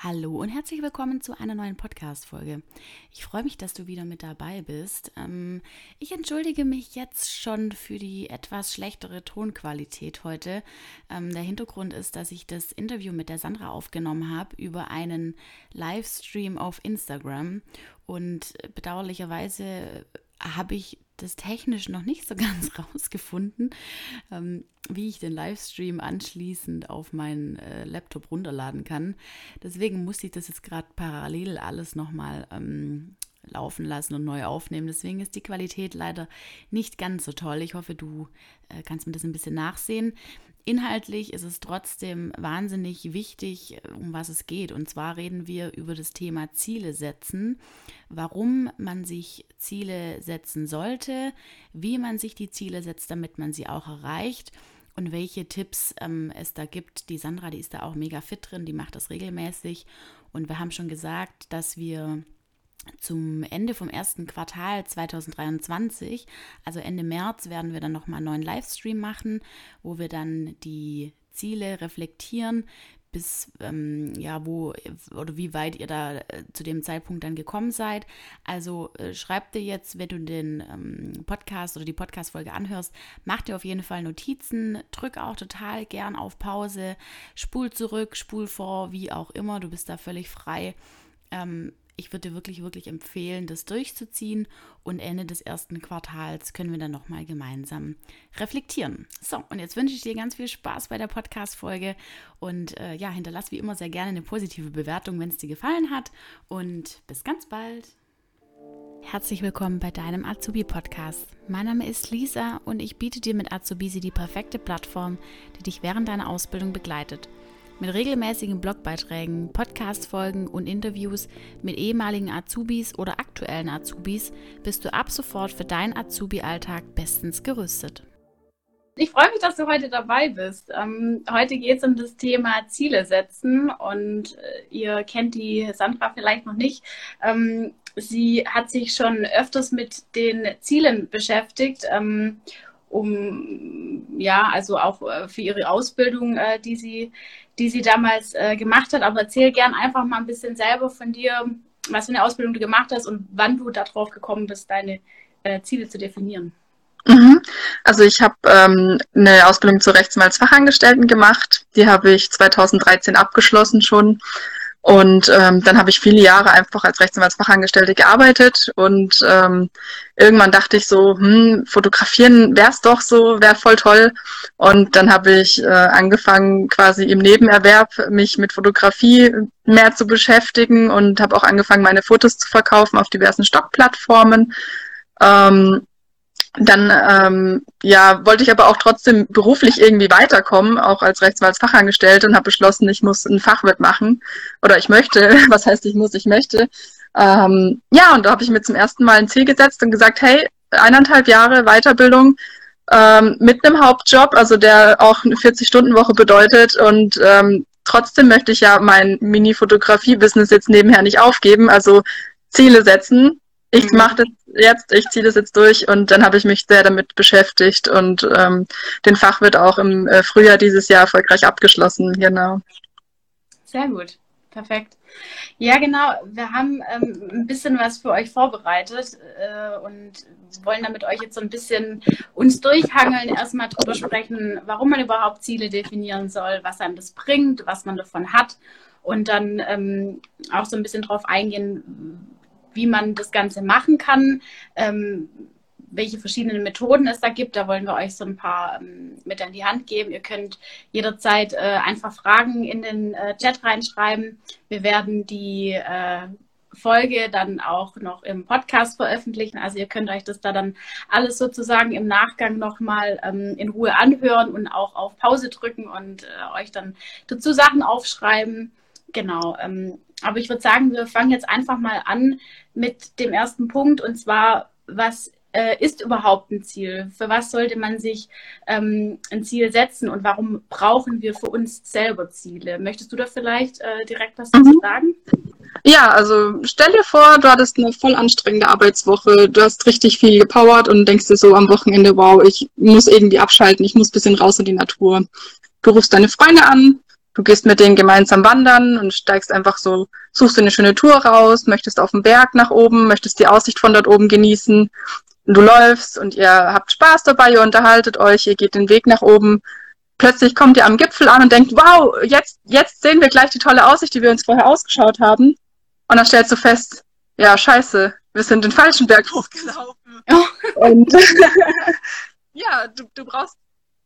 Hallo und herzlich willkommen zu einer neuen Podcast-Folge. Ich freue mich, dass du wieder mit dabei bist. Ähm, ich entschuldige mich jetzt schon für die etwas schlechtere Tonqualität heute. Ähm, der Hintergrund ist, dass ich das Interview mit der Sandra aufgenommen habe über einen Livestream auf Instagram und bedauerlicherweise habe ich das technisch noch nicht so ganz rausgefunden, ähm, wie ich den Livestream anschließend auf meinen äh, Laptop runterladen kann. Deswegen muss ich das jetzt gerade parallel alles nochmal ähm, laufen lassen und neu aufnehmen. Deswegen ist die Qualität leider nicht ganz so toll. Ich hoffe, du äh, kannst mir das ein bisschen nachsehen. Inhaltlich ist es trotzdem wahnsinnig wichtig, um was es geht. Und zwar reden wir über das Thema Ziele setzen, warum man sich Ziele setzen sollte, wie man sich die Ziele setzt, damit man sie auch erreicht und welche Tipps ähm, es da gibt. Die Sandra, die ist da auch mega fit drin, die macht das regelmäßig. Und wir haben schon gesagt, dass wir zum Ende vom ersten Quartal 2023, also Ende März, werden wir dann nochmal einen neuen Livestream machen, wo wir dann die Ziele reflektieren, bis ähm, ja, wo oder wie weit ihr da äh, zu dem Zeitpunkt dann gekommen seid. Also äh, schreibt dir jetzt, wenn du den ähm, Podcast oder die Podcast-Folge anhörst, mach dir auf jeden Fall Notizen, drück auch total gern auf Pause, spul zurück, spul vor, wie auch immer, du bist da völlig frei. Ähm, ich würde dir wirklich, wirklich empfehlen, das durchzuziehen und Ende des ersten Quartals können wir dann nochmal gemeinsam reflektieren. So, und jetzt wünsche ich dir ganz viel Spaß bei der Podcast-Folge und äh, ja, hinterlass wie immer sehr gerne eine positive Bewertung, wenn es dir gefallen hat und bis ganz bald. Herzlich willkommen bei deinem Azubi-Podcast. Mein Name ist Lisa und ich biete dir mit Azubisi die perfekte Plattform, die dich während deiner Ausbildung begleitet – mit regelmäßigen Blogbeiträgen, Podcast-Folgen und Interviews mit ehemaligen Azubis oder aktuellen Azubis bist du ab sofort für deinen Azubi-Alltag bestens gerüstet. Ich freue mich, dass du heute dabei bist. Ähm, heute geht es um das Thema Ziele setzen und äh, ihr kennt die Sandra vielleicht noch nicht. Ähm, sie hat sich schon öfters mit den Zielen beschäftigt ähm, um ja, also auch äh, für ihre Ausbildung, äh, die sie, die sie damals äh, gemacht hat. Aber erzähl gern einfach mal ein bisschen selber von dir, was für eine Ausbildung du gemacht hast und wann du darauf gekommen bist, deine Ziele zu definieren. Mhm. Also ich habe ähm, eine Ausbildung zur Rechtsanwaltsfachangestellten gemacht. Die habe ich 2013 abgeschlossen schon. Und ähm, dann habe ich viele Jahre einfach als Rechtsanwaltsfachangestellte gearbeitet und ähm, irgendwann dachte ich so, hm, fotografieren wär's doch so, wäre voll toll. Und dann habe ich äh, angefangen, quasi im Nebenerwerb mich mit Fotografie mehr zu beschäftigen und habe auch angefangen, meine Fotos zu verkaufen auf diversen Stockplattformen. Ähm, dann ähm, ja, wollte ich aber auch trotzdem beruflich irgendwie weiterkommen, auch als Rechtsanwaltsfachangestellte und habe beschlossen, ich muss ein Fachwirt machen. Oder ich möchte, was heißt ich muss, ich möchte. Ähm, ja, und da habe ich mir zum ersten Mal ein Ziel gesetzt und gesagt, hey, eineinhalb Jahre Weiterbildung ähm, mit einem Hauptjob, also der auch eine 40-Stunden-Woche bedeutet und ähm, trotzdem möchte ich ja mein Mini-Fotografie-Business jetzt nebenher nicht aufgeben, also Ziele setzen ich mhm. mache das jetzt, ich ziehe das jetzt durch und dann habe ich mich sehr damit beschäftigt und ähm, den Fach wird auch im äh, Frühjahr dieses Jahr erfolgreich abgeschlossen, genau. Sehr gut, perfekt. Ja, genau. Wir haben ähm, ein bisschen was für euch vorbereitet äh, und wollen damit euch jetzt so ein bisschen uns durchhangeln, erstmal drüber sprechen, warum man überhaupt Ziele definieren soll, was einem das bringt, was man davon hat und dann ähm, auch so ein bisschen drauf eingehen, wie man das Ganze machen kann, ähm, welche verschiedenen Methoden es da gibt. Da wollen wir euch so ein paar ähm, mit an die Hand geben. Ihr könnt jederzeit äh, einfach Fragen in den äh, Chat reinschreiben. Wir werden die äh, Folge dann auch noch im Podcast veröffentlichen. Also ihr könnt euch das da dann alles sozusagen im Nachgang nochmal ähm, in Ruhe anhören und auch auf Pause drücken und äh, euch dann dazu Sachen aufschreiben. Genau. Ähm, aber ich würde sagen, wir fangen jetzt einfach mal an mit dem ersten Punkt und zwar, was äh, ist überhaupt ein Ziel? Für was sollte man sich ähm, ein Ziel setzen und warum brauchen wir für uns selber Ziele? Möchtest du da vielleicht äh, direkt was dazu mhm. sagen? Ja, also stell dir vor, du hattest eine voll anstrengende Arbeitswoche, du hast richtig viel gepowert und denkst dir so am Wochenende, wow, ich muss irgendwie abschalten, ich muss ein bisschen raus in die Natur. Du rufst deine Freunde an, Du gehst mit denen gemeinsam wandern und steigst einfach so, suchst du eine schöne Tour raus, möchtest auf den Berg nach oben, möchtest die Aussicht von dort oben genießen. Und du läufst und ihr habt Spaß dabei, ihr unterhaltet euch, ihr geht den Weg nach oben. Plötzlich kommt ihr am Gipfel an und denkt, wow, jetzt, jetzt sehen wir gleich die tolle Aussicht, die wir uns vorher ausgeschaut haben. Und dann stellst du fest, ja, scheiße, wir sind den falschen Berg hochgelaufen. Und ja, du, du brauchst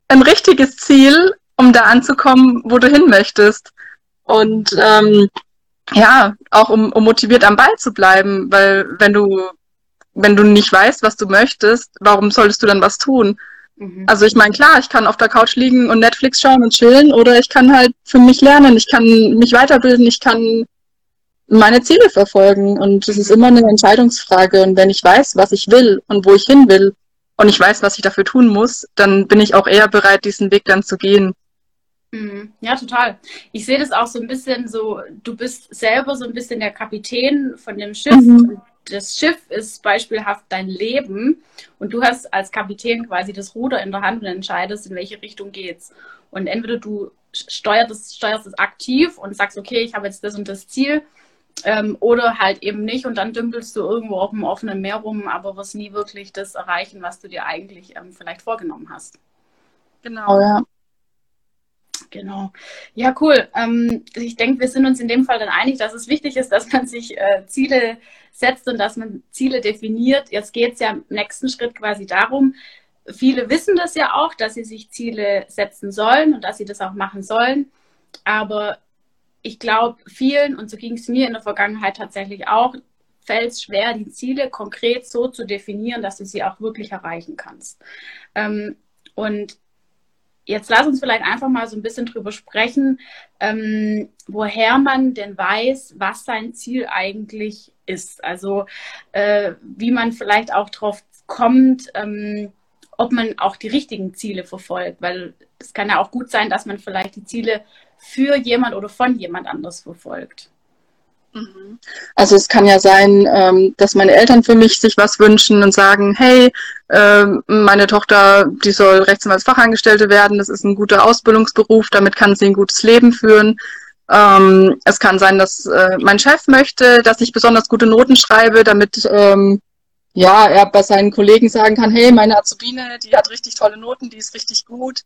ein richtiges Ziel, um da anzukommen, wo du hin möchtest. Und ähm, ja, auch um, um motiviert am Ball zu bleiben, weil wenn du wenn du nicht weißt, was du möchtest, warum solltest du dann was tun? Mhm. Also ich meine, klar, ich kann auf der Couch liegen und Netflix schauen und chillen oder ich kann halt für mich lernen, ich kann mich weiterbilden, ich kann meine Ziele verfolgen und es ist immer eine Entscheidungsfrage und wenn ich weiß, was ich will und wo ich hin will und ich weiß, was ich dafür tun muss, dann bin ich auch eher bereit, diesen Weg dann zu gehen. Mhm. Ja, total. Ich sehe das auch so ein bisschen so, du bist selber so ein bisschen der Kapitän von dem Schiff. Mhm. Das Schiff ist beispielhaft dein Leben und du hast als Kapitän quasi das Ruder in der Hand und entscheidest, in welche Richtung geht's. Und entweder du steuerst, steuerst es aktiv und sagst, okay, ich habe jetzt das und das Ziel ähm, oder halt eben nicht und dann dümpelst du irgendwo auf dem offenen Meer rum, aber wirst nie wirklich das erreichen, was du dir eigentlich ähm, vielleicht vorgenommen hast. Genau, ja. Genau. Ja, cool. Ähm, ich denke, wir sind uns in dem Fall dann einig, dass es wichtig ist, dass man sich äh, Ziele setzt und dass man Ziele definiert. Jetzt geht es ja im nächsten Schritt quasi darum, viele wissen das ja auch, dass sie sich Ziele setzen sollen und dass sie das auch machen sollen. Aber ich glaube, vielen, und so ging es mir in der Vergangenheit tatsächlich auch, fällt es schwer, die Ziele konkret so zu definieren, dass du sie auch wirklich erreichen kannst. Ähm, und jetzt lass uns vielleicht einfach mal so ein bisschen drüber sprechen, ähm, woher man denn weiß, was sein Ziel eigentlich ist. Also äh, wie man vielleicht auch drauf kommt, ähm, ob man auch die richtigen Ziele verfolgt, weil es kann ja auch gut sein, dass man vielleicht die Ziele für jemand oder von jemand anders verfolgt. Mhm. Also es kann ja sein, ähm, dass meine Eltern für mich sich was wünschen und sagen, hey, ähm, meine Tochter, die soll Rechtsanwaltsfachangestellte werden, das ist ein guter Ausbildungsberuf, damit kann sie ein gutes Leben führen. Ähm, es kann sein, dass äh, mein Chef möchte, dass ich besonders gute Noten schreibe, damit ja, er bei seinen Kollegen sagen kann, hey, meine Azubine, die hat richtig tolle Noten, die ist richtig gut.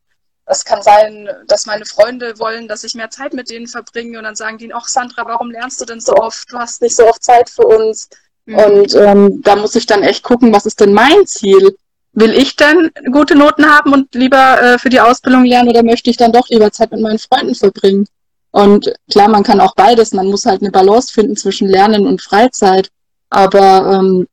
Es kann sein, dass meine Freunde wollen, dass ich mehr Zeit mit denen verbringe und dann sagen die, ach Sandra, warum lernst du denn so oft? Du hast nicht so oft Zeit für uns. Mhm. Und ähm, da muss ich dann echt gucken, was ist denn mein Ziel? Will ich denn gute Noten haben und lieber äh, für die Ausbildung lernen oder möchte ich dann doch lieber Zeit mit meinen Freunden verbringen? Und klar, man kann auch beides. Man muss halt eine Balance finden zwischen Lernen und Freizeit. Aber ähm,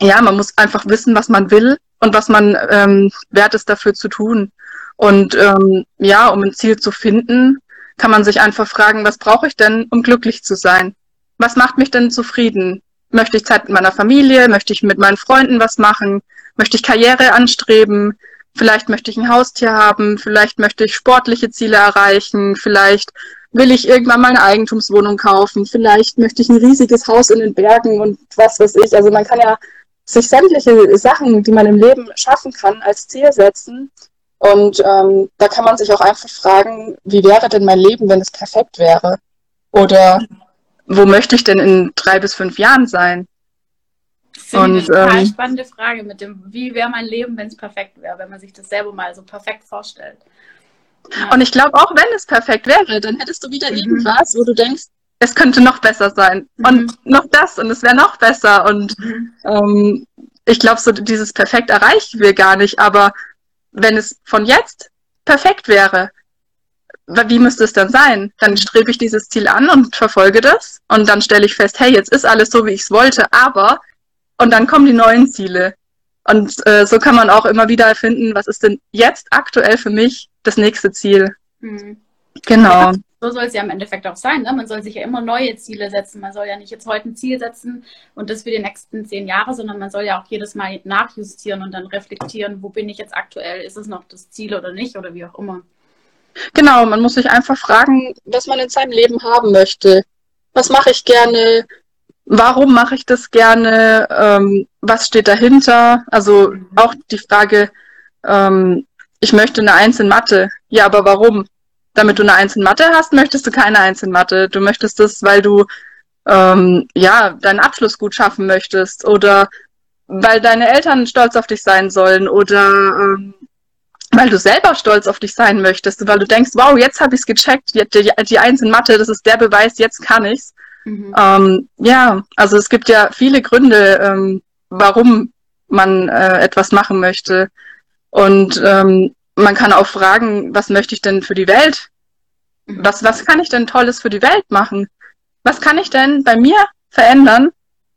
ja, man muss einfach wissen, was man will und was man ähm, wert ist dafür zu tun. Und ähm, ja, um ein Ziel zu finden, kann man sich einfach fragen, was brauche ich denn, um glücklich zu sein? Was macht mich denn zufrieden? Möchte ich Zeit mit meiner Familie? Möchte ich mit meinen Freunden was machen? Möchte ich Karriere anstreben? Vielleicht möchte ich ein Haustier haben, vielleicht möchte ich sportliche Ziele erreichen, vielleicht will ich irgendwann mal eine Eigentumswohnung kaufen, vielleicht möchte ich ein riesiges Haus in den Bergen und was weiß ich. Also man kann ja sich sämtliche Sachen, die man im Leben schaffen kann, als Ziel setzen und ähm, da kann man sich auch einfach fragen, wie wäre denn mein Leben, wenn es perfekt wäre? Oder wo möchte ich denn in drei bis fünf Jahren sein? Das ist eine total ähm, spannende Frage mit dem, wie wäre mein Leben, wenn es perfekt wäre, wenn man sich das selber mal so perfekt vorstellt. Ja. Und ich glaube, auch wenn es perfekt wäre, dann hättest du wieder mhm. irgendwas, wo du denkst, es könnte noch besser sein. Mhm. Und noch das und es wäre noch besser. Und mhm. ähm, ich glaube, so dieses Perfekt erreichen wir gar nicht, aber wenn es von jetzt perfekt wäre, wie müsste es dann sein? Dann strebe ich dieses Ziel an und verfolge das und dann stelle ich fest, hey, jetzt ist alles so, wie ich es wollte, aber und dann kommen die neuen Ziele. Und äh, so kann man auch immer wieder erfinden, was ist denn jetzt aktuell für mich das nächste Ziel. Mhm. Genau. So soll es ja im Endeffekt auch sein. Ne? Man soll sich ja immer neue Ziele setzen. Man soll ja nicht jetzt heute ein Ziel setzen und das für die nächsten zehn Jahre, sondern man soll ja auch jedes Mal nachjustieren und dann reflektieren, wo bin ich jetzt aktuell? Ist es noch das Ziel oder nicht oder wie auch immer. Genau, man muss sich einfach fragen, was man in seinem Leben haben möchte. Was mache ich gerne? Warum mache ich das gerne? Ähm, was steht dahinter? Also mhm. auch die Frage, ähm, ich möchte eine Eins in Mathe. Ja, aber warum? Damit du eine Eins in Mathe hast, möchtest du keine Eins in Mathe. Du möchtest das, weil du ähm, ja deinen Abschluss gut schaffen möchtest oder weil deine Eltern stolz auf dich sein sollen oder ähm, weil du selber stolz auf dich sein möchtest, weil du denkst, wow, jetzt habe ich es gecheckt, die, die, die Eins in Mathe, das ist der Beweis, jetzt kann ich's. Mhm. Ähm, ja, also es gibt ja viele Gründe, ähm, warum man äh, etwas machen möchte. Und ähm, man kann auch fragen, was möchte ich denn für die Welt? Mhm. Was, was kann ich denn Tolles für die Welt machen? Was kann ich denn bei mir verändern,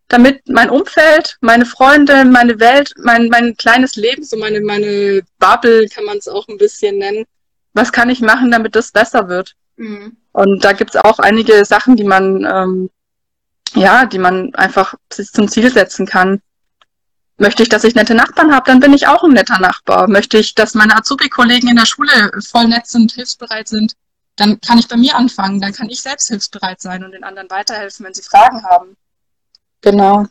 damit mein Umfeld, meine Freunde, meine Welt, mein, mein kleines Leben, so meine, meine Bubble kann man es auch ein bisschen nennen, was kann ich machen, damit das besser wird? Mhm. Und da gibt es auch einige Sachen, die man, ähm, ja, die man einfach zum Ziel setzen kann. Möchte ich, dass ich nette Nachbarn habe, dann bin ich auch ein netter Nachbar. Möchte ich, dass meine Azubi-Kollegen in der Schule voll nett sind, hilfsbereit sind, dann kann ich bei mir anfangen. Dann kann ich selbst hilfsbereit sein und den anderen weiterhelfen, wenn sie Fragen haben. Genau.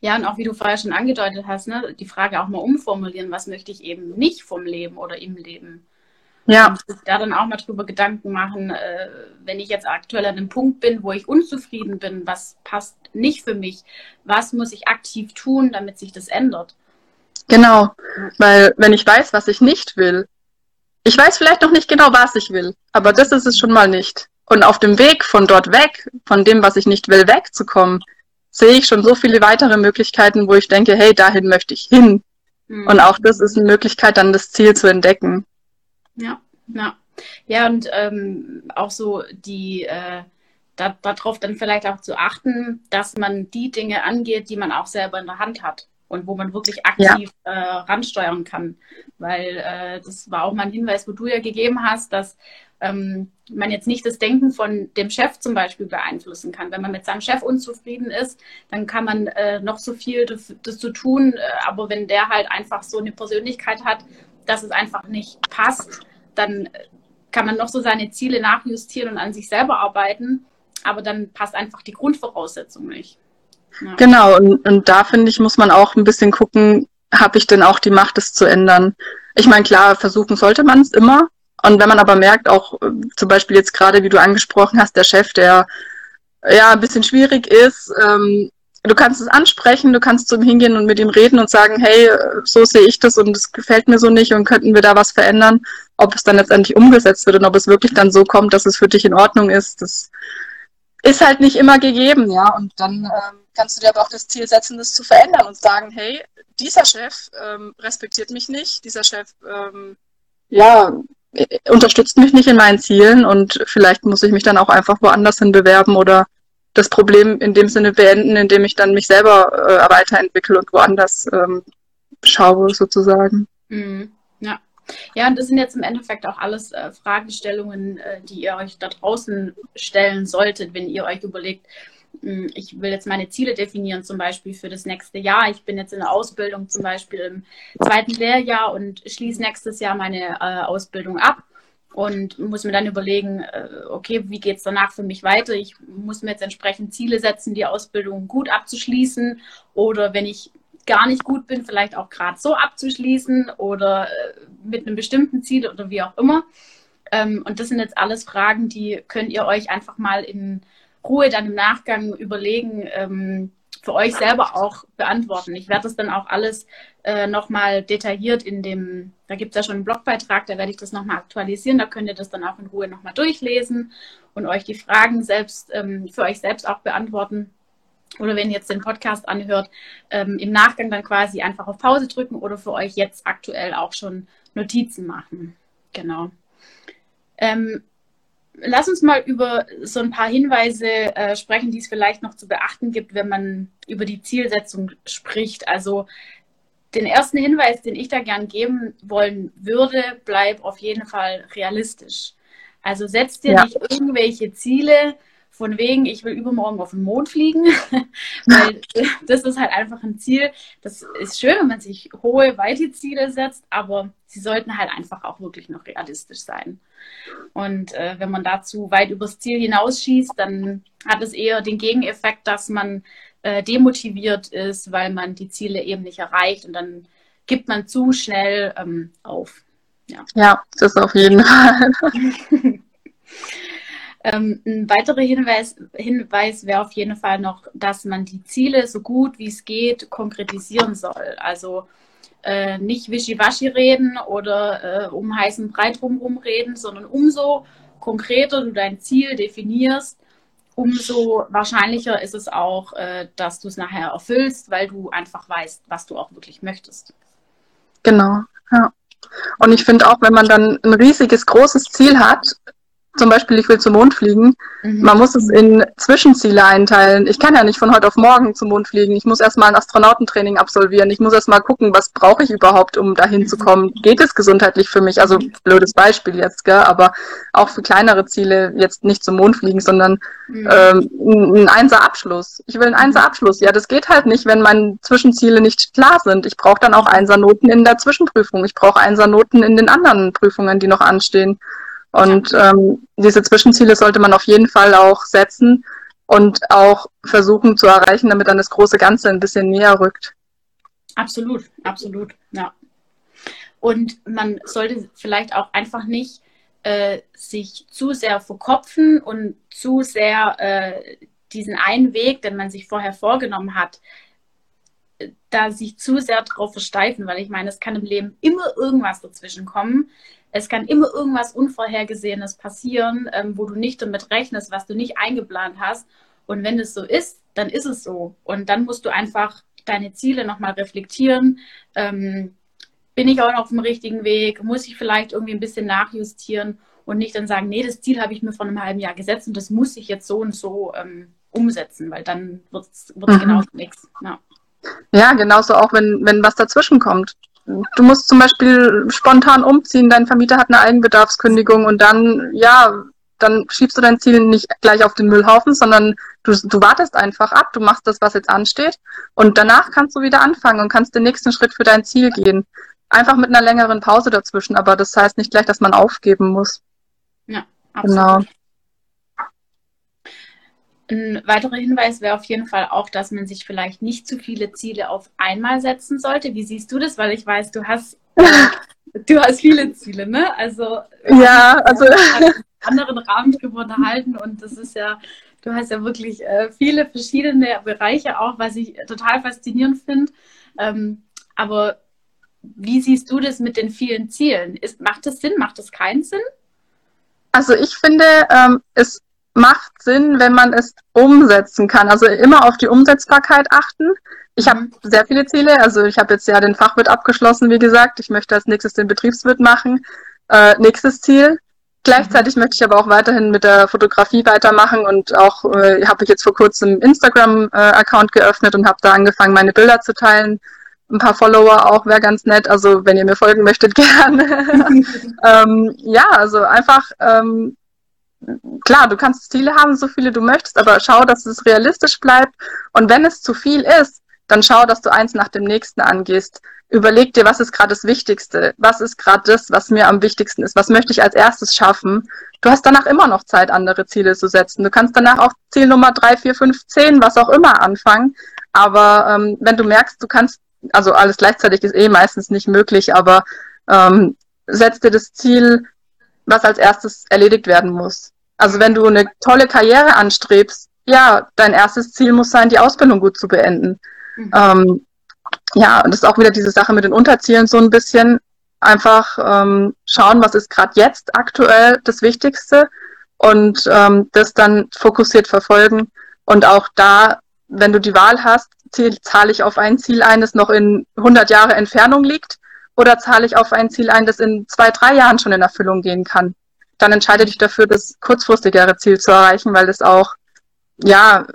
Ja, und auch wie du vorher schon angedeutet hast, ne, die Frage auch mal umformulieren, was möchte ich eben nicht vom Leben oder im Leben. Ja. Und da dann auch mal drüber Gedanken machen, äh, wenn ich jetzt aktuell an einem Punkt bin, wo ich unzufrieden bin, was passt nicht für mich, was muss ich aktiv tun, damit sich das ändert. Genau, weil wenn ich weiß, was ich nicht will, ich weiß vielleicht noch nicht genau, was ich will, aber das ist es schon mal nicht. Und auf dem Weg von dort weg, von dem, was ich nicht will, wegzukommen, sehe ich schon so viele weitere Möglichkeiten, wo ich denke, hey, dahin möchte ich hin. Mhm. Und auch das ist eine Möglichkeit, dann das Ziel zu entdecken. Ja, ja. Ja, und ähm, auch so die äh, da, darauf dann vielleicht auch zu achten, dass man die Dinge angeht, die man auch selber in der Hand hat und wo man wirklich aktiv ja. äh, ransteuern kann. Weil äh, das war auch mal ein Hinweis, wo du ja gegeben hast, dass ähm, man jetzt nicht das Denken von dem Chef zum Beispiel beeinflussen kann. Wenn man mit seinem Chef unzufrieden ist, dann kann man äh, noch so viel das, das zu tun, äh, aber wenn der halt einfach so eine Persönlichkeit hat, dass es einfach nicht passt, dann kann man noch so seine Ziele nachjustieren und an sich selber arbeiten, aber dann passt einfach die Grundvoraussetzung nicht. Ja. Genau, und, und da finde ich, muss man auch ein bisschen gucken, habe ich denn auch die Macht, es zu ändern? Ich meine, klar, versuchen sollte man es immer, und wenn man aber merkt, auch äh, zum Beispiel jetzt gerade, wie du angesprochen hast, der Chef, der ja ein bisschen schwierig ist, ähm, du kannst es ansprechen, du kannst zu ihm hingehen und mit ihm reden und sagen, hey, so sehe ich das und es gefällt mir so nicht und könnten wir da was verändern. Ob es dann letztendlich umgesetzt wird und ob es wirklich dann so kommt, dass es für dich in Ordnung ist, das ist halt nicht immer gegeben, ja. Und dann ähm, kannst du dir aber auch das Ziel setzen, das zu verändern und sagen, hey, dieser Chef ähm, respektiert mich nicht, dieser Chef ähm, ja, unterstützt mich nicht in meinen Zielen und vielleicht muss ich mich dann auch einfach woanders hin bewerben oder das Problem in dem Sinne beenden, indem ich dann mich selber äh, weiterentwickle und woanders ähm, schaue sozusagen. Mhm. Ja. Ja, und das sind jetzt im Endeffekt auch alles äh, Fragestellungen, äh, die ihr euch da draußen stellen solltet, wenn ihr euch überlegt, hm, ich will jetzt meine Ziele definieren, zum Beispiel für das nächste Jahr. Ich bin jetzt in der Ausbildung zum Beispiel im zweiten Lehrjahr und schließe nächstes Jahr meine äh, Ausbildung ab und muss mir dann überlegen, äh, okay, wie geht es danach für mich weiter? Ich muss mir jetzt entsprechend Ziele setzen, die Ausbildung gut abzuschließen oder wenn ich gar nicht gut bin, vielleicht auch gerade so abzuschließen oder äh, mit einem bestimmten Ziel oder wie auch immer. Ähm, und das sind jetzt alles Fragen, die könnt ihr euch einfach mal in Ruhe dann im Nachgang überlegen, ähm, für euch selber auch beantworten. Ich werde das dann auch alles äh, nochmal detailliert in dem, da gibt es ja schon einen Blogbeitrag, da werde ich das nochmal aktualisieren, da könnt ihr das dann auch in Ruhe nochmal durchlesen und euch die Fragen selbst ähm, für euch selbst auch beantworten. Oder wenn ihr jetzt den Podcast anhört, ähm, im Nachgang dann quasi einfach auf Pause drücken oder für euch jetzt aktuell auch schon Notizen machen. Genau. Ähm, lass uns mal über so ein paar Hinweise äh, sprechen, die es vielleicht noch zu beachten gibt, wenn man über die Zielsetzung spricht. Also den ersten Hinweis, den ich da gern geben wollen würde, bleib auf jeden Fall realistisch. Also setz dir ja. nicht irgendwelche Ziele, von wegen, ich will übermorgen auf den Mond fliegen, weil das ist halt einfach ein Ziel. Das ist schön, wenn man sich hohe, weite Ziele setzt, aber sie sollten halt einfach auch wirklich noch realistisch sein. Und äh, wenn man dazu weit übers Ziel hinausschießt, dann hat es eher den Gegeneffekt, dass man äh, demotiviert ist, weil man die Ziele eben nicht erreicht und dann gibt man zu schnell ähm, auf. Ja, ja das auf jeden Fall. ähm, ein weiterer Hinweis, Hinweis wäre auf jeden Fall noch, dass man die Ziele so gut wie es geht konkretisieren soll. Also äh, nicht wischiwaschi reden oder äh, um heißen Brei drumherum reden, sondern umso konkreter du dein Ziel definierst, umso wahrscheinlicher ist es auch, äh, dass du es nachher erfüllst, weil du einfach weißt, was du auch wirklich möchtest. Genau, ja. Und ich finde auch, wenn man dann ein riesiges, großes Ziel hat, zum Beispiel, ich will zum Mond fliegen, mhm. man muss es in Zwischenziele einteilen. Ich kann ja nicht von heute auf morgen zum Mond fliegen. Ich muss erstmal ein Astronautentraining absolvieren. Ich muss erstmal gucken, was brauche ich überhaupt, um dahin mhm. zu kommen. Geht es gesundheitlich für mich? Also blödes Beispiel jetzt, gell? aber auch für kleinere Ziele jetzt nicht zum Mond fliegen, sondern mhm. ähm, ein Einser-Abschluss. Ich will einen Einser-Abschluss. Ja, das geht halt nicht, wenn meine Zwischenziele nicht klar sind. Ich brauche dann auch Einser-Noten in der Zwischenprüfung. Ich brauche Einser-Noten in den anderen Prüfungen, die noch anstehen. Und ähm, diese Zwischenziele sollte man auf jeden Fall auch setzen und auch versuchen zu erreichen, damit dann das große Ganze ein bisschen näher rückt. Absolut, absolut, ja. Und man sollte vielleicht auch einfach nicht äh, sich zu sehr verkopfen und zu sehr äh, diesen einen Weg, den man sich vorher vorgenommen hat, da sich zu sehr drauf versteifen, weil ich meine, es kann im Leben immer irgendwas dazwischen kommen. Es kann immer irgendwas Unvorhergesehenes passieren, ähm, wo du nicht damit rechnest, was du nicht eingeplant hast. Und wenn es so ist, dann ist es so. Und dann musst du einfach deine Ziele nochmal reflektieren. Ähm, bin ich auch noch auf dem richtigen Weg? Muss ich vielleicht irgendwie ein bisschen nachjustieren und nicht dann sagen, nee, das Ziel habe ich mir vor einem halben Jahr gesetzt und das muss ich jetzt so und so ähm, umsetzen, weil dann wird es mhm. genauso nichts. Ja. Ja, genauso auch, wenn, wenn was dazwischen kommt du musst zum Beispiel spontan umziehen, dein Vermieter hat eine Eigenbedarfskündigung und dann, ja, dann schiebst du dein Ziel nicht gleich auf den Müllhaufen, sondern du, du wartest einfach ab, du machst das, was jetzt ansteht und danach kannst du wieder anfangen und kannst den nächsten Schritt für dein Ziel gehen. Einfach mit einer längeren Pause dazwischen, aber das heißt nicht gleich, dass man aufgeben muss. Ja, absolut. Genau. Ein weiterer Hinweis wäre auf jeden Fall auch, dass man sich vielleicht nicht zu viele Ziele auf einmal setzen sollte. Wie siehst du das? Weil ich weiß, du hast, du hast viele Ziele, ne? Also ja, also anderen Rahmen drüber unterhalten und das ist ja, du hast ja wirklich äh, viele verschiedene Bereiche auch, was ich total faszinierend finde. Ähm, aber wie siehst du das mit den vielen Zielen? Ist, macht das Sinn? Macht das keinen Sinn? Also ich finde, ähm, es macht Sinn, wenn man es umsetzen kann. Also immer auf die Umsetzbarkeit achten. Ich habe mhm. sehr viele Ziele. Also ich habe jetzt ja den Fachwirt abgeschlossen, wie gesagt. Ich möchte als nächstes den Betriebswirt machen. Äh, nächstes Ziel. Gleichzeitig mhm. möchte ich aber auch weiterhin mit der Fotografie weitermachen und auch äh, habe ich jetzt vor kurzem Instagram-Account äh, geöffnet und habe da angefangen, meine Bilder zu teilen. Ein paar Follower auch wäre ganz nett. Also wenn ihr mir folgen möchtet, gerne. ähm, ja, also einfach ähm, klar, du kannst Ziele haben, so viele du möchtest, aber schau, dass es realistisch bleibt. Und wenn es zu viel ist, dann schau, dass du eins nach dem nächsten angehst. Überleg dir, was ist gerade das Wichtigste? Was ist gerade das, was mir am wichtigsten ist? Was möchte ich als erstes schaffen? Du hast danach immer noch Zeit, andere Ziele zu setzen. Du kannst danach auch Ziel Nummer drei, vier, fünf, zehn, was auch immer anfangen. Aber ähm, wenn du merkst, du kannst, also alles gleichzeitig ist eh meistens nicht möglich, aber ähm, setz dir das Ziel, was als erstes erledigt werden muss. Also wenn du eine tolle Karriere anstrebst, ja, dein erstes Ziel muss sein, die Ausbildung gut zu beenden. Mhm. Ähm, ja, und das ist auch wieder diese Sache mit den Unterzielen so ein bisschen. Einfach ähm, schauen, was ist gerade jetzt aktuell das Wichtigste und ähm, das dann fokussiert verfolgen. Und auch da, wenn du die Wahl hast, zahle ich auf ein Ziel ein, das noch in 100 Jahre Entfernung liegt, oder zahle ich auf ein Ziel ein, das in zwei, drei Jahren schon in Erfüllung gehen kann dann entscheide dich dafür, das kurzfristigere Ziel zu erreichen, weil es auch, ja,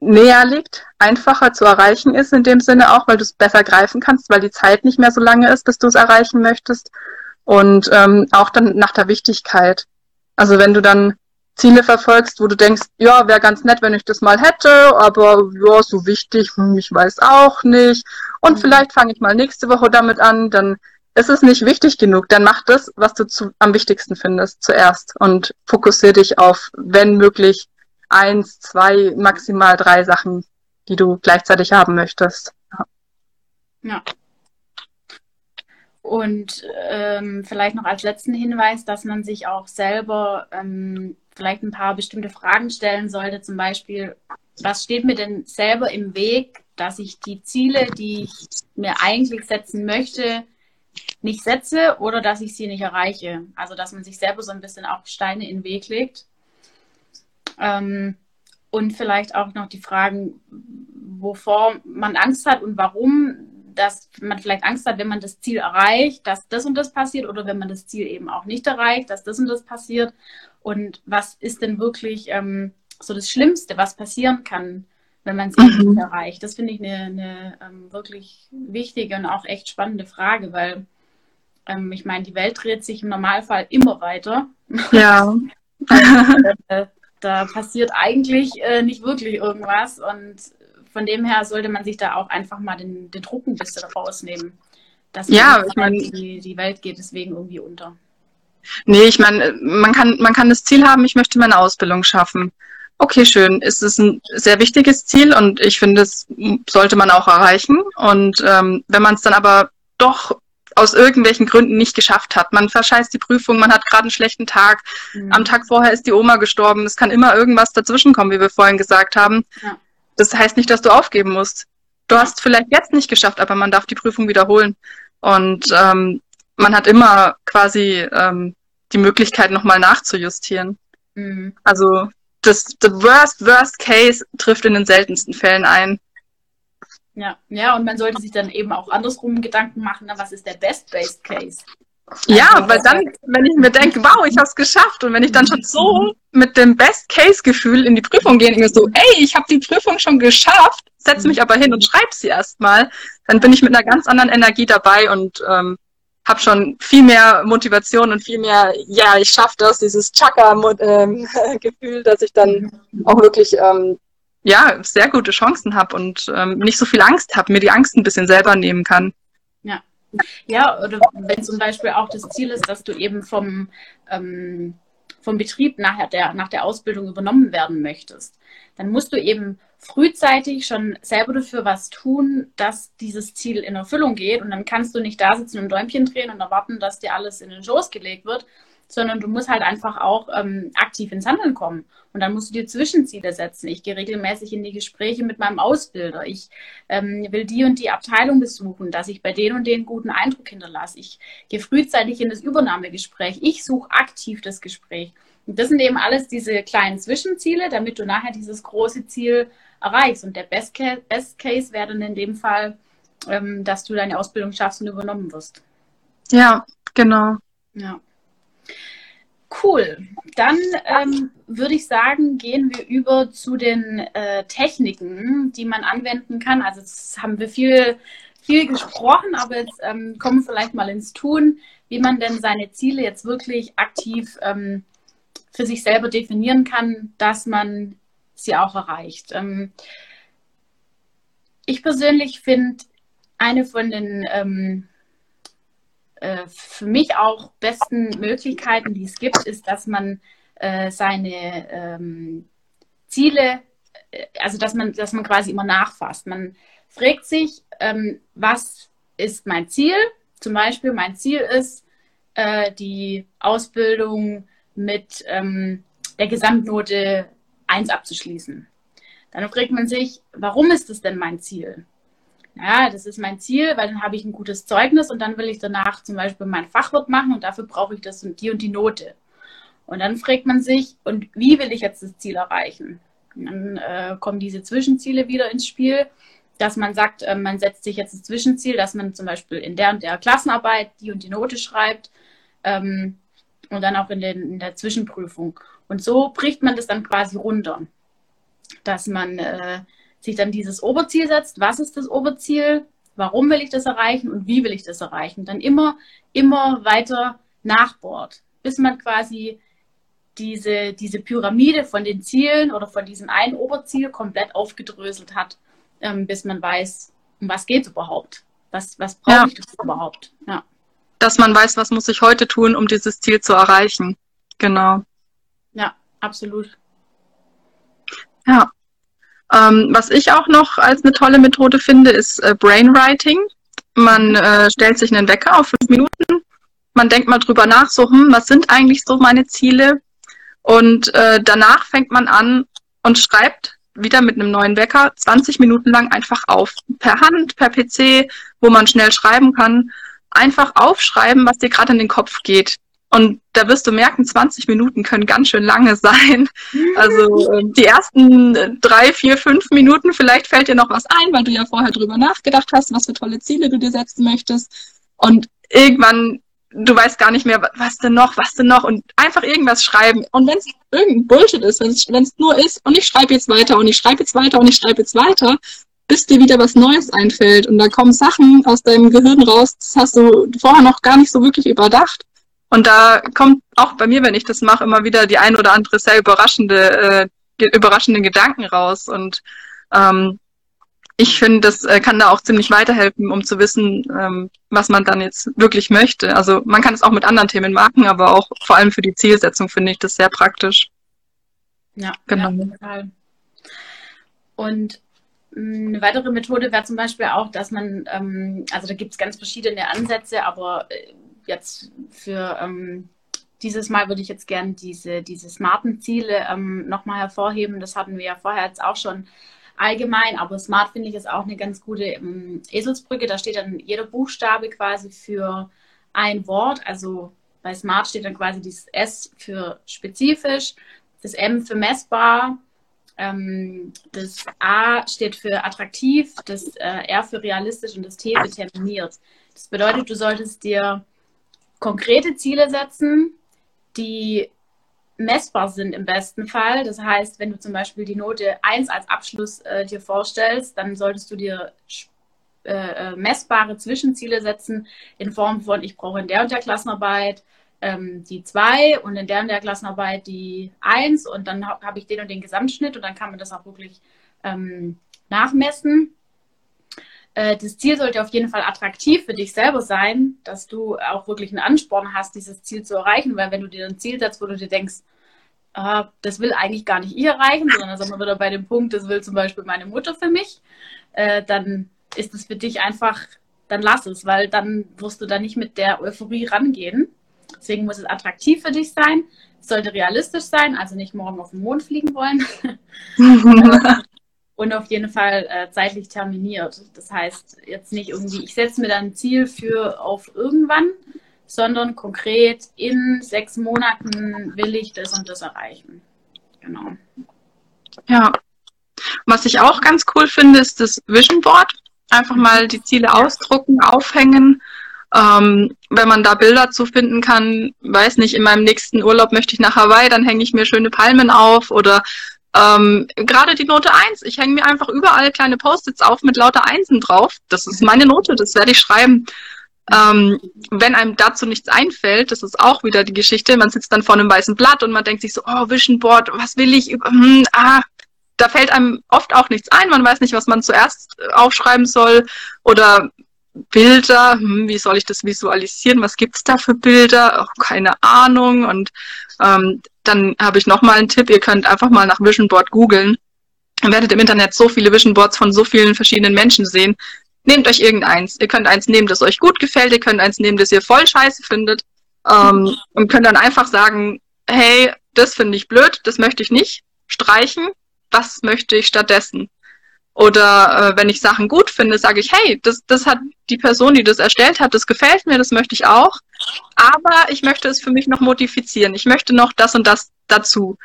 näher liegt, einfacher zu erreichen ist in dem Sinne auch, weil du es besser greifen kannst, weil die Zeit nicht mehr so lange ist, bis du es erreichen möchtest. Und ähm, auch dann nach der Wichtigkeit. Also wenn du dann Ziele verfolgst, wo du denkst, ja, wäre ganz nett, wenn ich das mal hätte, aber ja, so wichtig, hm, ich weiß auch nicht. Und mhm. vielleicht fange ich mal nächste Woche damit an, dann ist es nicht wichtig genug, dann mach das, was du zu, am wichtigsten findest, zuerst und fokussiere dich auf, wenn möglich, eins, zwei, maximal drei Sachen, die du gleichzeitig haben möchtest. Ja. ja. Und ähm, vielleicht noch als letzten Hinweis, dass man sich auch selber ähm, vielleicht ein paar bestimmte Fragen stellen sollte. Zum Beispiel, was steht mir denn selber im Weg, dass ich die Ziele, die ich mir eigentlich setzen möchte, nicht setze oder dass ich sie nicht erreiche. Also dass man sich selber so ein bisschen auch Steine in den Weg legt. Ähm, und vielleicht auch noch die Fragen, wovor man Angst hat und warum, dass man vielleicht Angst hat, wenn man das Ziel erreicht, dass das und das passiert oder wenn man das Ziel eben auch nicht erreicht, dass das und das passiert. Und was ist denn wirklich ähm, so das Schlimmste, was passieren kann, wenn man es mhm. nicht erreicht? Das finde ich eine, eine ähm, wirklich wichtige und auch echt spannende Frage, weil ähm, ich meine, die Welt dreht sich im Normalfall immer weiter. Ja. äh, da passiert eigentlich äh, nicht wirklich irgendwas und von dem her sollte man sich da auch einfach mal den, den Druck ein bisschen rausnehmen. Dass ja, ich meine, die, die Welt geht deswegen irgendwie unter. Nee, ich meine, man kann, man kann das Ziel haben, ich möchte meine Ausbildung schaffen. Okay, schön. Es ist ein sehr wichtiges Ziel und ich finde, es sollte man auch erreichen. Und ähm, wenn man es dann aber doch aus irgendwelchen Gründen nicht geschafft hat. Man verscheißt die Prüfung, man hat gerade einen schlechten Tag. Mhm. Am Tag vorher ist die Oma gestorben. Es kann immer irgendwas dazwischenkommen, wie wir vorhin gesagt haben. Ja. Das heißt nicht, dass du aufgeben musst. Du hast vielleicht jetzt nicht geschafft, aber man darf die Prüfung wiederholen. Und ähm, man hat immer quasi ähm, die Möglichkeit, nochmal nachzujustieren. Mhm. Also das the worst, worst case trifft in den seltensten Fällen ein. Ja, ja, und man sollte sich dann eben auch andersrum Gedanken machen, was ist der Best-Based Case? Ja, also, weil dann, wenn ich mir denke, wow, ich habe es geschafft und wenn ich dann schon so. mit dem Best-Case-Gefühl in die Prüfung gehe und mir so, ey, ich habe die Prüfung schon geschafft, setze mich aber hin und schreibe sie erstmal, dann bin ich mit einer ganz anderen Energie dabei und ähm, habe schon viel mehr Motivation und viel mehr, ja, ich schaffe das, dieses Chaka-Gefühl, dass ich dann auch wirklich ähm, ja, sehr gute Chancen habe und ähm, nicht so viel Angst habe, mir die Angst ein bisschen selber nehmen kann. Ja. Ja, oder wenn zum Beispiel auch das Ziel ist, dass du eben vom, ähm, vom Betrieb nachher der, nach der Ausbildung übernommen werden möchtest, dann musst du eben frühzeitig schon selber dafür was tun, dass dieses Ziel in Erfüllung geht. Und dann kannst du nicht da sitzen und Däumchen drehen und erwarten, dass dir alles in den Schoß gelegt wird, sondern du musst halt einfach auch ähm, aktiv ins Handeln kommen. Und dann musst du dir Zwischenziele setzen. Ich gehe regelmäßig in die Gespräche mit meinem Ausbilder. Ich ähm, will die und die Abteilung besuchen, dass ich bei denen und den guten Eindruck hinterlasse. Ich gehe frühzeitig in das Übernahmegespräch. Ich suche aktiv das Gespräch. Und das sind eben alles diese kleinen Zwischenziele, damit du nachher dieses große Ziel erreichst. Und der Best Case, Best Case wäre dann in dem Fall, ähm, dass du deine Ausbildung schaffst und übernommen wirst. Ja, genau. Ja. Cool. Dann ähm, würde ich sagen, gehen wir über zu den äh, Techniken, die man anwenden kann. Also jetzt haben wir viel, viel gesprochen, aber jetzt ähm, kommen wir vielleicht mal ins Tun, wie man denn seine Ziele jetzt wirklich aktiv ähm, für sich selber definieren kann, dass man sie auch erreicht. Ähm, ich persönlich finde eine von den ähm, äh, für mich auch besten Möglichkeiten, die es gibt, ist, dass man äh, seine ähm, Ziele, äh, also dass man, dass man quasi immer nachfasst. Man fragt sich, ähm, was ist mein Ziel? Zum Beispiel, mein Ziel ist, äh, die Ausbildung mit ähm, der Gesamtnote 1 abzuschließen. Dann fragt man sich, warum ist das denn mein Ziel? Ja, das ist mein Ziel, weil dann habe ich ein gutes Zeugnis und dann will ich danach zum Beispiel mein Fachwirt machen und dafür brauche ich das und die und die Note. Und dann fragt man sich, und wie will ich jetzt das Ziel erreichen? Und dann äh, kommen diese Zwischenziele wieder ins Spiel, dass man sagt, äh, man setzt sich jetzt das Zwischenziel, dass man zum Beispiel in der und der Klassenarbeit die und die Note schreibt ähm, und dann auch in, den, in der Zwischenprüfung. Und so bricht man das dann quasi runter, dass man äh, sich dann dieses Oberziel setzt. Was ist das Oberziel? Warum will ich das erreichen und wie will ich das erreichen? Dann immer, immer weiter nachbohrt, bis man quasi diese, diese Pyramide von den Zielen oder von diesem einen Oberziel komplett aufgedröselt hat, ähm, bis man weiß, um was geht es überhaupt? Was, was brauche ja. ich das überhaupt? Ja. Dass man weiß, was muss ich heute tun, um dieses Ziel zu erreichen. Genau. Ja, absolut. Ja. Ähm, was ich auch noch als eine tolle Methode finde, ist äh, Brainwriting. Man äh, stellt sich einen Wecker auf fünf Minuten. Man denkt mal drüber nach, so, hm, was sind eigentlich so meine Ziele? Und äh, danach fängt man an und schreibt wieder mit einem neuen Wecker 20 Minuten lang einfach auf. Per Hand, per PC, wo man schnell schreiben kann. Einfach aufschreiben, was dir gerade in den Kopf geht. Und da wirst du merken, 20 Minuten können ganz schön lange sein. Also äh, die ersten drei, vier, fünf Minuten, vielleicht fällt dir noch was ein, weil du ja vorher drüber nachgedacht hast, was für tolle Ziele du dir setzen möchtest. Und irgendwann, du weißt gar nicht mehr, was denn noch, was denn noch. Und einfach irgendwas schreiben. Und wenn es irgendein Bullshit ist, wenn es nur ist, und ich schreibe jetzt weiter und ich schreibe jetzt weiter und ich schreibe jetzt weiter, bis dir wieder was Neues einfällt. Und da kommen Sachen aus deinem Gehirn raus, das hast du vorher noch gar nicht so wirklich überdacht. Und da kommt auch bei mir, wenn ich das mache, immer wieder die ein oder andere sehr überraschende, äh, überraschende Gedanken raus. Und ähm, ich finde, das äh, kann da auch ziemlich weiterhelfen, um zu wissen, ähm, was man dann jetzt wirklich möchte. Also man kann es auch mit anderen Themen machen, aber auch vor allem für die Zielsetzung finde ich das sehr praktisch. Ja, genau. Ja, Und mm, eine weitere Methode wäre zum Beispiel auch, dass man, ähm, also da gibt es ganz verschiedene Ansätze, aber äh, jetzt für ähm, dieses Mal würde ich jetzt gerne diese, diese smarten Ziele ähm, nochmal hervorheben. Das hatten wir ja vorher jetzt auch schon allgemein, aber smart finde ich ist auch eine ganz gute ähm, Eselsbrücke. Da steht dann jeder Buchstabe quasi für ein Wort. Also bei smart steht dann quasi dieses S für spezifisch, das M für messbar, ähm, das A steht für attraktiv, das äh, R für realistisch und das T für terminiert. Das bedeutet, du solltest dir konkrete Ziele setzen, die messbar sind im besten Fall. Das heißt, wenn du zum Beispiel die Note 1 als Abschluss äh, dir vorstellst, dann solltest du dir äh, äh, messbare Zwischenziele setzen in Form von, ich brauche in der und der Klassenarbeit ähm, die 2 und in der und der Klassenarbeit die 1 und dann habe hab ich den und den Gesamtschnitt und dann kann man das auch wirklich ähm, nachmessen. Äh, das Ziel sollte auf jeden Fall attraktiv für dich selber sein, dass du auch wirklich einen Ansporn hast, dieses Ziel zu erreichen, weil wenn du dir ein Ziel setzt, wo du dir denkst, ah, das will eigentlich gar nicht ich erreichen, sondern da sind wir wieder bei dem Punkt, das will zum Beispiel meine Mutter für mich, äh, dann ist es für dich einfach, dann lass es, weil dann wirst du da nicht mit der Euphorie rangehen. Deswegen muss es attraktiv für dich sein. Es sollte realistisch sein, also nicht morgen auf den Mond fliegen wollen. und auf jeden Fall äh, zeitlich terminiert. Das heißt, jetzt nicht irgendwie, ich setze mir dann ein Ziel für auf irgendwann, sondern konkret in sechs Monaten will ich das und das erreichen. Genau. Ja. Was ich auch ganz cool finde, ist das Vision Board. Einfach mal die Ziele ausdrucken, aufhängen. Ähm, wenn man da Bilder zu finden kann, weiß nicht, in meinem nächsten Urlaub möchte ich nach Hawaii, dann hänge ich mir schöne Palmen auf oder ähm, Gerade die Note 1. Ich hänge mir einfach überall kleine Post-its auf mit lauter Einsen drauf. Das ist meine Note, das werde ich schreiben. Ähm, wenn einem dazu nichts einfällt, das ist auch wieder die Geschichte, man sitzt dann vor einem weißen Blatt und man denkt sich so, oh, Vision Board, was will ich? Hm, ah, da fällt einem oft auch nichts ein, man weiß nicht, was man zuerst aufschreiben soll oder Bilder, hm, wie soll ich das visualisieren, was gibt's da für Bilder, oh, keine Ahnung und ähm, dann habe ich nochmal einen Tipp, ihr könnt einfach mal nach Vision Board googeln. Ihr werdet im Internet so viele Vision Boards von so vielen verschiedenen Menschen sehen. Nehmt euch irgendeins. Ihr könnt eins nehmen, das euch gut gefällt, ihr könnt eins nehmen, das ihr voll scheiße findet. Ähm, und könnt dann einfach sagen, hey, das finde ich blöd, das möchte ich nicht streichen, was möchte ich stattdessen? Oder äh, wenn ich Sachen gut finde, sage ich, hey, das, das hat die Person, die das erstellt hat, das gefällt mir, das möchte ich auch. Aber ich möchte es für mich noch modifizieren. Ich möchte noch das und das dazu.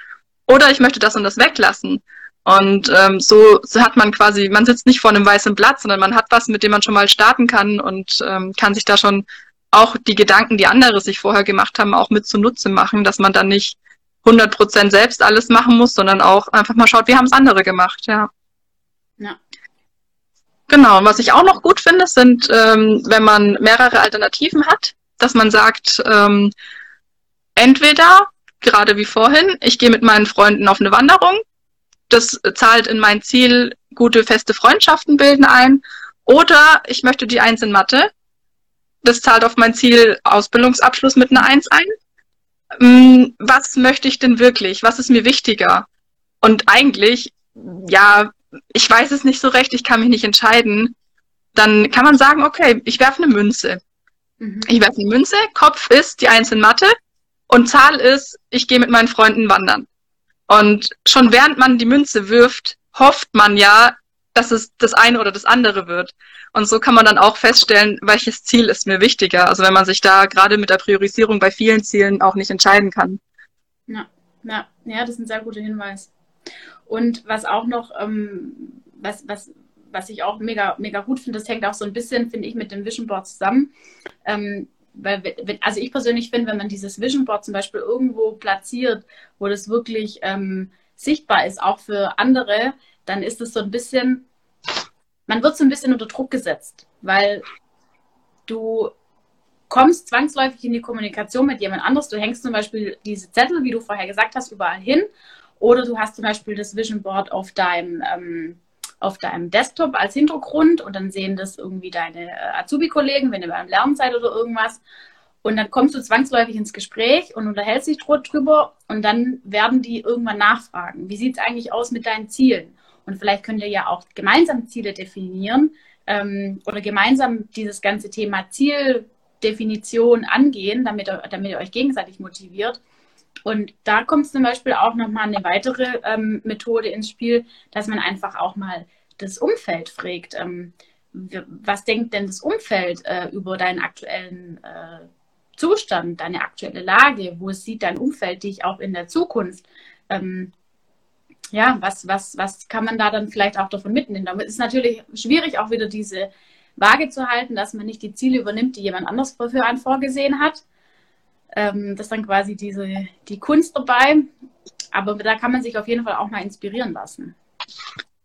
Oder ich möchte das und das weglassen. Und ähm, so, so hat man quasi, man sitzt nicht vor einem weißen Blatt, sondern man hat was, mit dem man schon mal starten kann und ähm, kann sich da schon auch die Gedanken, die andere sich vorher gemacht haben, auch mit zunutze machen, dass man dann nicht 100% selbst alles machen muss, sondern auch einfach mal schaut, wie haben es andere gemacht, ja. Ja. Genau, was ich auch noch gut finde, sind, ähm, wenn man mehrere Alternativen hat, dass man sagt, ähm, entweder, gerade wie vorhin, ich gehe mit meinen Freunden auf eine Wanderung, das zahlt in mein Ziel gute, feste Freundschaften bilden ein, oder ich möchte die Eins in Mathe, das zahlt auf mein Ziel Ausbildungsabschluss mit einer Eins ein. Mm, was möchte ich denn wirklich? Was ist mir wichtiger? Und eigentlich, ja, ich weiß es nicht so recht, ich kann mich nicht entscheiden dann kann man sagen, okay, ich werfe eine Münze. Mhm. Ich werfe eine Münze, Kopf ist die einzelne Matte und Zahl ist, ich gehe mit meinen Freunden wandern. Und schon während man die Münze wirft, hofft man ja, dass es das eine oder das andere wird. Und so kann man dann auch feststellen, welches Ziel ist mir wichtiger. Also wenn man sich da gerade mit der Priorisierung bei vielen Zielen auch nicht entscheiden kann. Ja, ja, ja das ist ein sehr guter Hinweis. Und was auch noch, ähm, was, was, was ich auch mega, mega gut finde, das hängt auch so ein bisschen, finde ich, mit dem Vision Board zusammen. Ähm, weil, also ich persönlich finde, wenn man dieses Vision Board zum Beispiel irgendwo platziert, wo das wirklich ähm, sichtbar ist, auch für andere, dann ist es so ein bisschen, man wird so ein bisschen unter Druck gesetzt, weil du kommst zwangsläufig in die Kommunikation mit jemand anderes. Du hängst zum Beispiel diese Zettel, wie du vorher gesagt hast, überall hin. Oder du hast zum Beispiel das Vision Board auf deinem, ähm, auf deinem Desktop als Hintergrund und dann sehen das irgendwie deine äh, Azubi-Kollegen, wenn ihr beim Lernen seid oder irgendwas. Und dann kommst du zwangsläufig ins Gespräch und unterhältst dich drüber und dann werden die irgendwann nachfragen. Wie sieht es eigentlich aus mit deinen Zielen? Und vielleicht könnt ihr ja auch gemeinsam Ziele definieren ähm, oder gemeinsam dieses ganze Thema Zieldefinition angehen, damit, damit ihr euch gegenseitig motiviert. Und da kommt zum Beispiel auch nochmal eine weitere ähm, Methode ins Spiel, dass man einfach auch mal das Umfeld fragt. Ähm, was denkt denn das Umfeld äh, über deinen aktuellen äh, Zustand, deine aktuelle Lage? Wo sieht dein Umfeld dich auch in der Zukunft? Ähm, ja, was, was, was kann man da dann vielleicht auch davon mitnehmen? Damit ist natürlich schwierig, auch wieder diese Waage zu halten, dass man nicht die Ziele übernimmt, die jemand anders für einen vorgesehen hat. Ähm, das ist dann quasi diese, die Kunst dabei. Aber da kann man sich auf jeden Fall auch mal inspirieren lassen.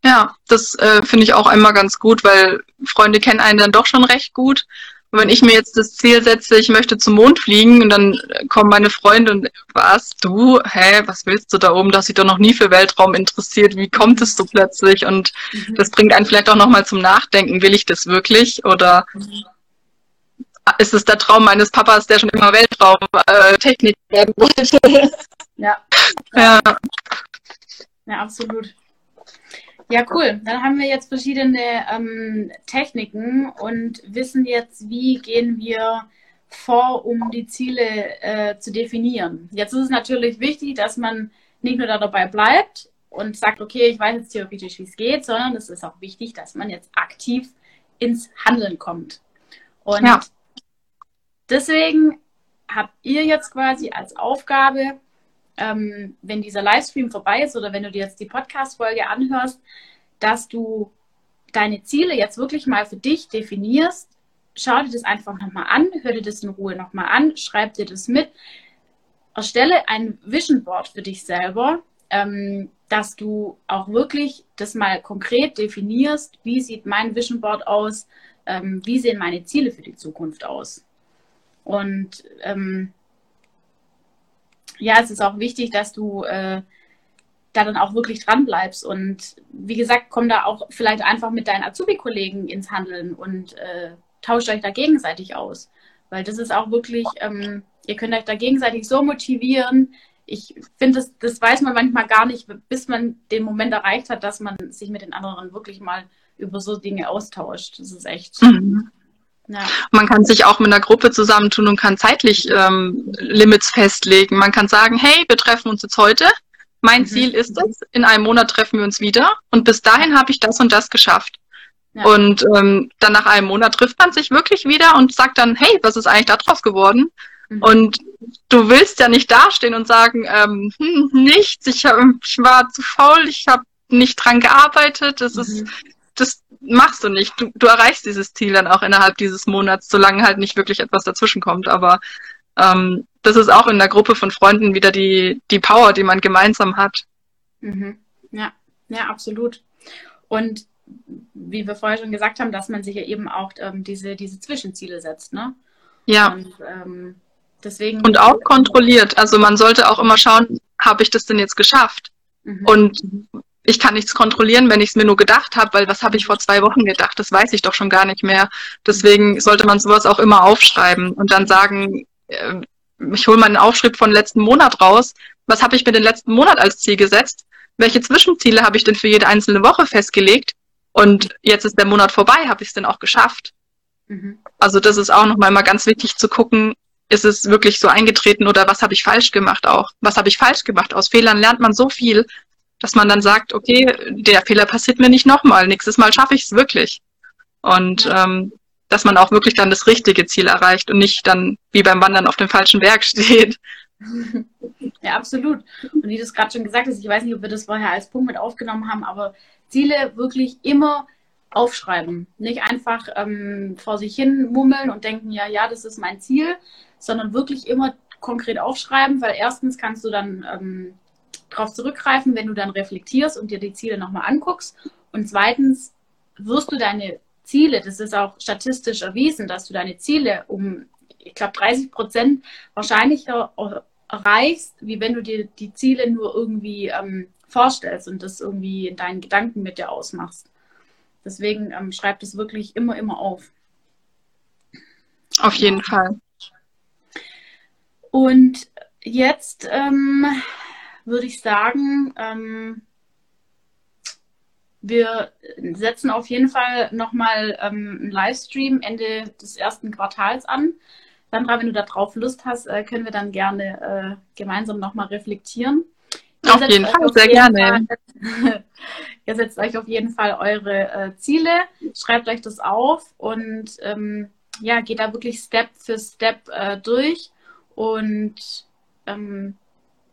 Ja, das äh, finde ich auch einmal ganz gut, weil Freunde kennen einen dann doch schon recht gut. Und wenn ich mir jetzt das Ziel setze, ich möchte zum Mond fliegen und dann kommen meine Freunde und was, du, hä, was willst du da oben? Du hast dich doch noch nie für Weltraum interessiert. Wie kommt es so plötzlich? Und mhm. das bringt einen vielleicht auch nochmal zum Nachdenken. Will ich das wirklich? Oder mhm. Ist es der Traum meines Papas, der schon immer Weltraumtechnik äh, werden wollte? Ja. ja. Ja, absolut. Ja, cool. Dann haben wir jetzt verschiedene ähm, Techniken und wissen jetzt, wie gehen wir vor, um die Ziele äh, zu definieren. Jetzt ist es natürlich wichtig, dass man nicht nur dabei bleibt und sagt, okay, ich weiß jetzt theoretisch, wie es geht, sondern es ist auch wichtig, dass man jetzt aktiv ins Handeln kommt. Und ja. Deswegen habt ihr jetzt quasi als Aufgabe, ähm, wenn dieser Livestream vorbei ist oder wenn du dir jetzt die Podcast-Folge anhörst, dass du deine Ziele jetzt wirklich mal für dich definierst. Schau dir das einfach nochmal an, hör dir das in Ruhe nochmal an, schreib dir das mit. Erstelle ein Vision Board für dich selber, ähm, dass du auch wirklich das mal konkret definierst, wie sieht mein Vision Board aus, ähm, wie sehen meine Ziele für die Zukunft aus. Und ähm, ja, es ist auch wichtig, dass du äh, da dann auch wirklich dran bleibst. Und wie gesagt, komm da auch vielleicht einfach mit deinen Azubi-Kollegen ins Handeln und äh, tauscht euch da gegenseitig aus. Weil das ist auch wirklich, ähm, ihr könnt euch da gegenseitig so motivieren. Ich finde, das, das weiß man manchmal gar nicht, bis man den Moment erreicht hat, dass man sich mit den anderen wirklich mal über so Dinge austauscht. Das ist echt. Mhm. Ja. Man kann sich auch mit einer Gruppe zusammentun und kann zeitlich ähm, Limits festlegen. Man kann sagen, hey, wir treffen uns jetzt heute. Mein mhm. Ziel ist es, in einem Monat treffen wir uns wieder und bis dahin habe ich das und das geschafft. Ja. Und ähm, dann nach einem Monat trifft man sich wirklich wieder und sagt dann, hey, was ist eigentlich daraus geworden? Mhm. Und du willst ja nicht dastehen und sagen, ähm, hm, nichts, ich, hab, ich war zu faul, ich habe nicht dran gearbeitet, das mhm. ist das machst du nicht. Du, du erreichst dieses Ziel dann auch innerhalb dieses Monats, solange halt nicht wirklich etwas dazwischen kommt. Aber ähm, das ist auch in der Gruppe von Freunden wieder die, die Power, die man gemeinsam hat. Mhm. Ja, ja, absolut. Und wie wir vorher schon gesagt haben, dass man sich ja eben auch ähm, diese, diese Zwischenziele setzt, ne? Ja. Und, ähm, deswegen und auch kontrolliert. Also man sollte auch immer schauen, habe ich das denn jetzt geschafft? Mhm. Und ich kann nichts kontrollieren, wenn ich es mir nur gedacht habe, weil was habe ich vor zwei Wochen gedacht? Das weiß ich doch schon gar nicht mehr. Deswegen sollte man sowas auch immer aufschreiben und dann sagen, äh, ich hole meinen Aufschrieb von letzten Monat raus. Was habe ich mir den letzten Monat als Ziel gesetzt? Welche Zwischenziele habe ich denn für jede einzelne Woche festgelegt? Und jetzt ist der Monat vorbei, habe ich es denn auch geschafft? Mhm. Also das ist auch nochmal mal ganz wichtig zu gucken, ist es wirklich so eingetreten oder was habe ich falsch gemacht auch? Was habe ich falsch gemacht? Aus Fehlern lernt man so viel, dass man dann sagt, okay, der Fehler passiert mir nicht nochmal, nächstes Mal schaffe ich es wirklich. Und ähm, dass man auch wirklich dann das richtige Ziel erreicht und nicht dann wie beim Wandern auf dem falschen Berg steht. Ja, absolut. Und wie du es gerade schon gesagt hast, ich weiß nicht, ob wir das vorher als Punkt mit aufgenommen haben, aber Ziele wirklich immer aufschreiben. Nicht einfach ähm, vor sich hin mummeln und denken, ja, ja, das ist mein Ziel, sondern wirklich immer konkret aufschreiben, weil erstens kannst du dann ähm, darauf zurückgreifen, wenn du dann reflektierst und dir die Ziele nochmal anguckst. Und zweitens wirst du deine Ziele, das ist auch statistisch erwiesen, dass du deine Ziele um, ich glaube, 30 Prozent wahrscheinlicher erreichst, wie wenn du dir die Ziele nur irgendwie ähm, vorstellst und das irgendwie in deinen Gedanken mit dir ausmachst. Deswegen ähm, schreib das wirklich immer, immer auf. Auf jeden Fall. Und jetzt ähm, würde ich sagen, ähm, wir setzen auf jeden Fall nochmal ähm, einen Livestream Ende des ersten Quartals an. Sandra, wenn du da drauf Lust hast, äh, können wir dann gerne äh, gemeinsam nochmal reflektieren. Ihr auf jeden Fall, sehr gerne. Fall, ihr setzt euch auf jeden Fall eure äh, Ziele, schreibt euch das auf und ähm, ja, geht da wirklich Step für Step äh, durch und ähm,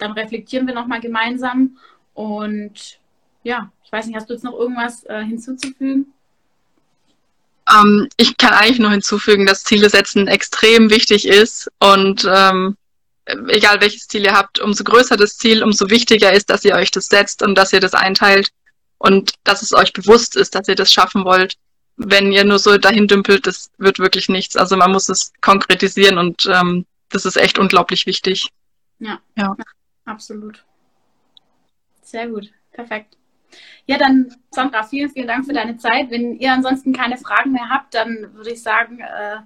dann reflektieren wir nochmal gemeinsam und ja, ich weiß nicht, hast du jetzt noch irgendwas äh, hinzuzufügen? Ähm, ich kann eigentlich nur hinzufügen, dass Ziele setzen extrem wichtig ist und ähm, egal welches Ziel ihr habt, umso größer das Ziel, umso wichtiger ist, dass ihr euch das setzt und dass ihr das einteilt und dass es euch bewusst ist, dass ihr das schaffen wollt. Wenn ihr nur so dahin dümpelt, das wird wirklich nichts. Also man muss es konkretisieren und ähm, das ist echt unglaublich wichtig. Ja, ja, absolut. Sehr gut, perfekt. Ja, dann Sandra, vielen, vielen Dank für deine Zeit. Wenn ihr ansonsten keine Fragen mehr habt, dann würde ich sagen, äh,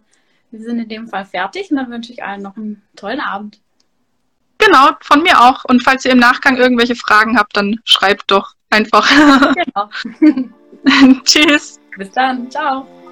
wir sind in dem Fall fertig und dann wünsche ich allen noch einen tollen Abend. Genau, von mir auch. Und falls ihr im Nachgang irgendwelche Fragen habt, dann schreibt doch einfach. Genau. Tschüss. Bis dann. Ciao.